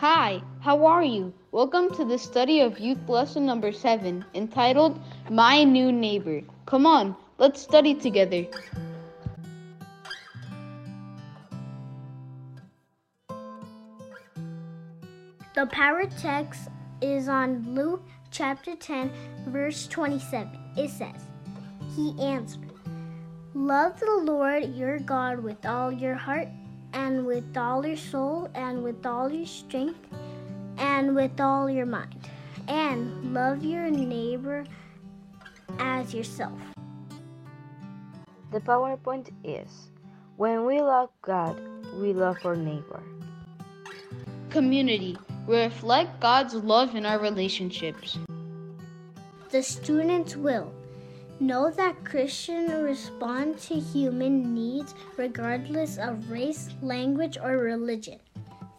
Hi, how are you? Welcome to the study of youth lesson number 7 entitled My New Neighbor. Come on, let's study together. The power text is on Luke chapter 10, verse 27. It says, He answered, Love the Lord your God with all your heart, and with all your soul, and with all your strength, and with all your mind. And love your neighbor as yourself. The PowerPoint is When we love God, we love our neighbor. Community. We reflect God's love in our relationships. The students will know that Christians respond to human needs regardless of race, language, or religion.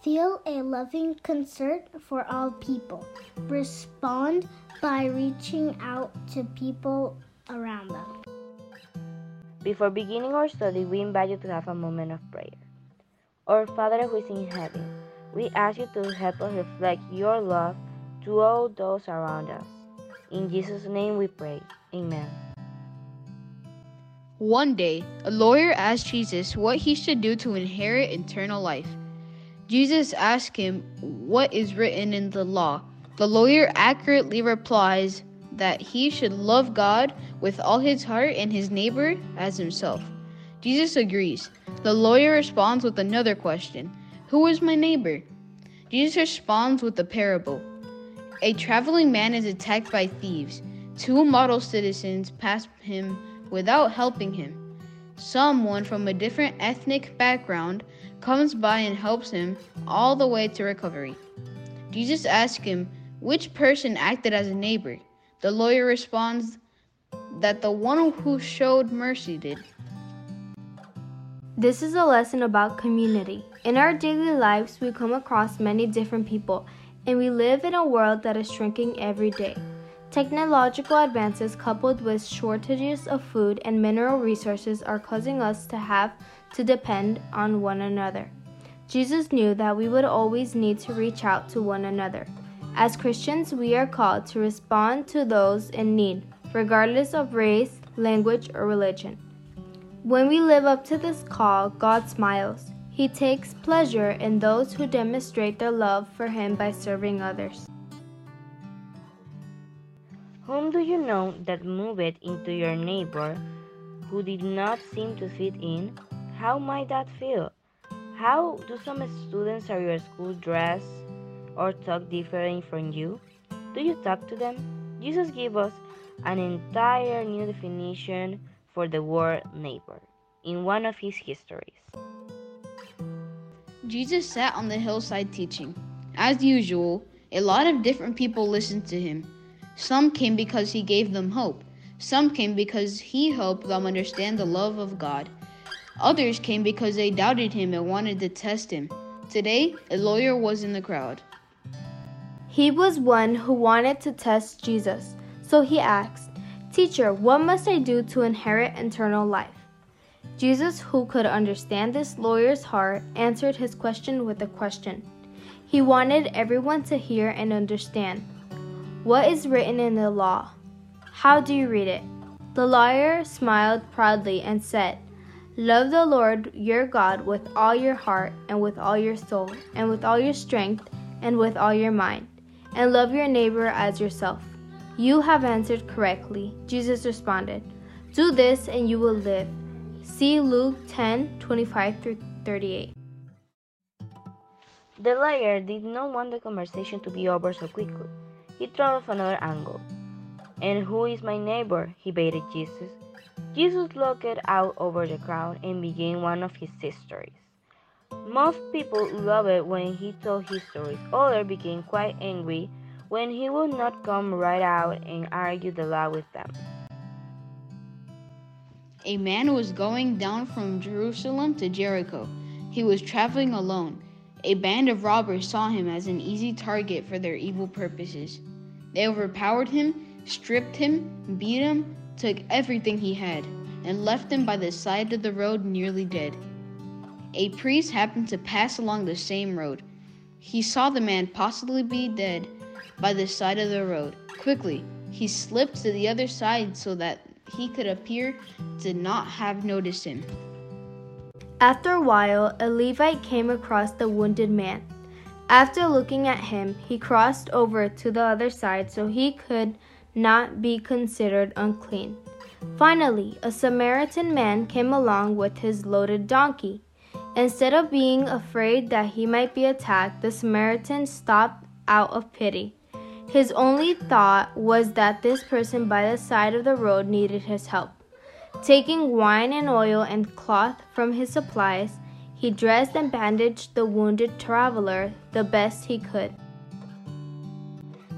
Feel a loving concern for all people. Respond by reaching out to people around them. Before beginning our study, we invite you to have a moment of prayer. Our Father who is in heaven, we ask you to help us reflect your love to all those around us. In Jesus' name we pray. Amen. One day, a lawyer asked Jesus what he should do to inherit eternal life. Jesus asked him what is written in the law. The lawyer accurately replies that he should love God with all his heart and his neighbor as himself. Jesus agrees. The lawyer responds with another question Who is my neighbor? Jesus responds with a parable. A traveling man is attacked by thieves. Two model citizens pass him without helping him. Someone from a different ethnic background comes by and helps him all the way to recovery. Jesus asks him which person acted as a neighbor. The lawyer responds that the one who showed mercy did. This is a lesson about community. In our daily lives, we come across many different people, and we live in a world that is shrinking every day. Technological advances coupled with shortages of food and mineral resources are causing us to have to depend on one another. Jesus knew that we would always need to reach out to one another. As Christians, we are called to respond to those in need, regardless of race, language, or religion. When we live up to this call, God smiles. He takes pleasure in those who demonstrate their love for Him by serving others. Whom do you know that moved into your neighbor who did not seem to fit in? How might that feel? How do some students at your school dress or talk different from you? Do you talk to them? Jesus gave us an entire new definition for the word neighbor in one of his histories. Jesus sat on the hillside teaching. As usual, a lot of different people listened to him. Some came because he gave them hope. Some came because he helped them understand the love of God. Others came because they doubted him and wanted to test him. Today, a lawyer was in the crowd. He was one who wanted to test Jesus, so he asked, Teacher, what must I do to inherit eternal life? Jesus, who could understand this lawyer's heart, answered his question with a question. He wanted everyone to hear and understand. What is written in the law? How do you read it? The lawyer smiled proudly and said, Love the Lord your God with all your heart, and with all your soul, and with all your strength, and with all your mind, and love your neighbor as yourself. You have answered correctly, Jesus responded. Do this and you will live. See Luke 10 25 through 38. The lawyer did not want the conversation to be over so quickly. He of another angle. And who is my neighbor? he baited Jesus. Jesus looked out over the crowd and began one of his histories. Most people loved it when he told his stories. Others became quite angry when he would not come right out and argue the law with them. A man was going down from Jerusalem to Jericho. He was traveling alone. A band of robbers saw him as an easy target for their evil purposes. They overpowered him, stripped him, beat him, took everything he had, and left him by the side of the road nearly dead. A priest happened to pass along the same road. He saw the man possibly be dead by the side of the road. Quickly, he slipped to the other side so that he could appear to not have noticed him. After a while, a Levite came across the wounded man. After looking at him, he crossed over to the other side so he could not be considered unclean. Finally, a Samaritan man came along with his loaded donkey. Instead of being afraid that he might be attacked, the Samaritan stopped out of pity. His only thought was that this person by the side of the road needed his help. Taking wine and oil and cloth from his supplies, he dressed and bandaged the wounded traveler the best he could.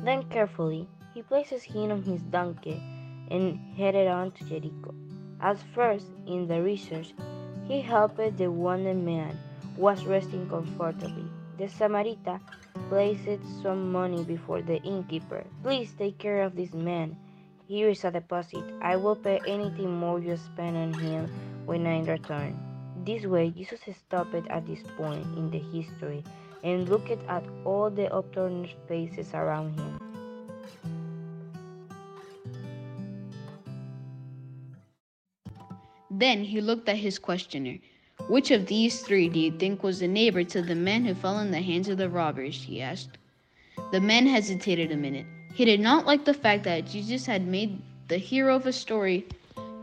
Then carefully, he placed his hand on his donkey and headed on to Jericho. At first, in the research, he helped the wounded man was resting comfortably. The Samaritan placed some money before the innkeeper. Please take care of this man. Here is a deposit. I will pay anything more you spend on him when I return. This way, Jesus stopped at this point in the history and looked at all the upturned faces around him. Then he looked at his questioner. Which of these three do you think was the neighbor to the man who fell in the hands of the robbers? he asked. The man hesitated a minute. He did not like the fact that Jesus had made the hero of a story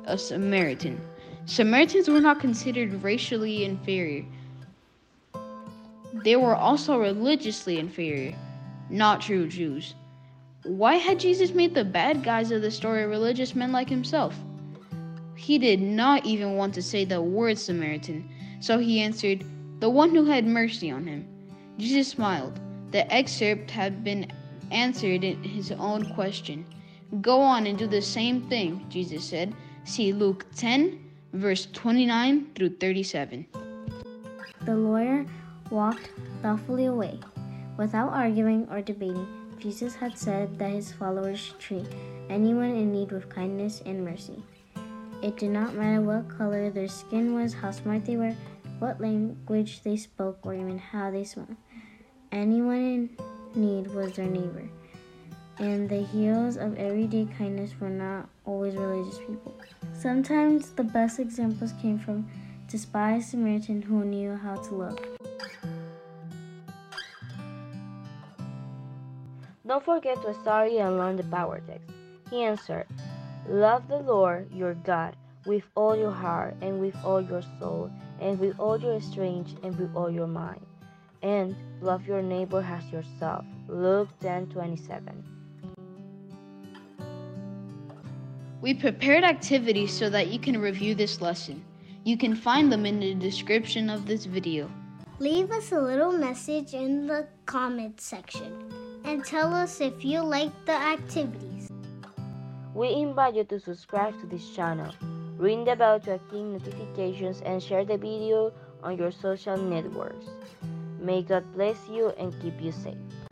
a Samaritan. Samaritans were not considered racially inferior. They were also religiously inferior, not true Jews. Why had Jesus made the bad guys of the story religious men like himself? He did not even want to say the word Samaritan, so he answered, The one who had mercy on him. Jesus smiled. The excerpt had been answered his own question. Go on and do the same thing, Jesus said. See Luke 10, verse 29 through 37. The lawyer walked thoughtfully away. Without arguing or debating, Jesus had said that his followers should treat anyone in need with kindness and mercy. It did not matter what color their skin was, how smart they were, what language they spoke, or even how they smelled. Anyone in need was their neighbor. And the heroes of everyday kindness were not always religious people. Sometimes the best examples came from despised Samaritan who knew how to love. Don't forget to study and learn the power text. He answered, Love the Lord your God with all your heart and with all your soul and with all your strength and with all your mind. And love your neighbor as yourself. Luke 10:27. We prepared activities so that you can review this lesson. You can find them in the description of this video. Leave us a little message in the comment section and tell us if you like the activities. We invite you to subscribe to this channel, ring the bell to activate notifications, and share the video on your social networks. May God bless you and keep you safe.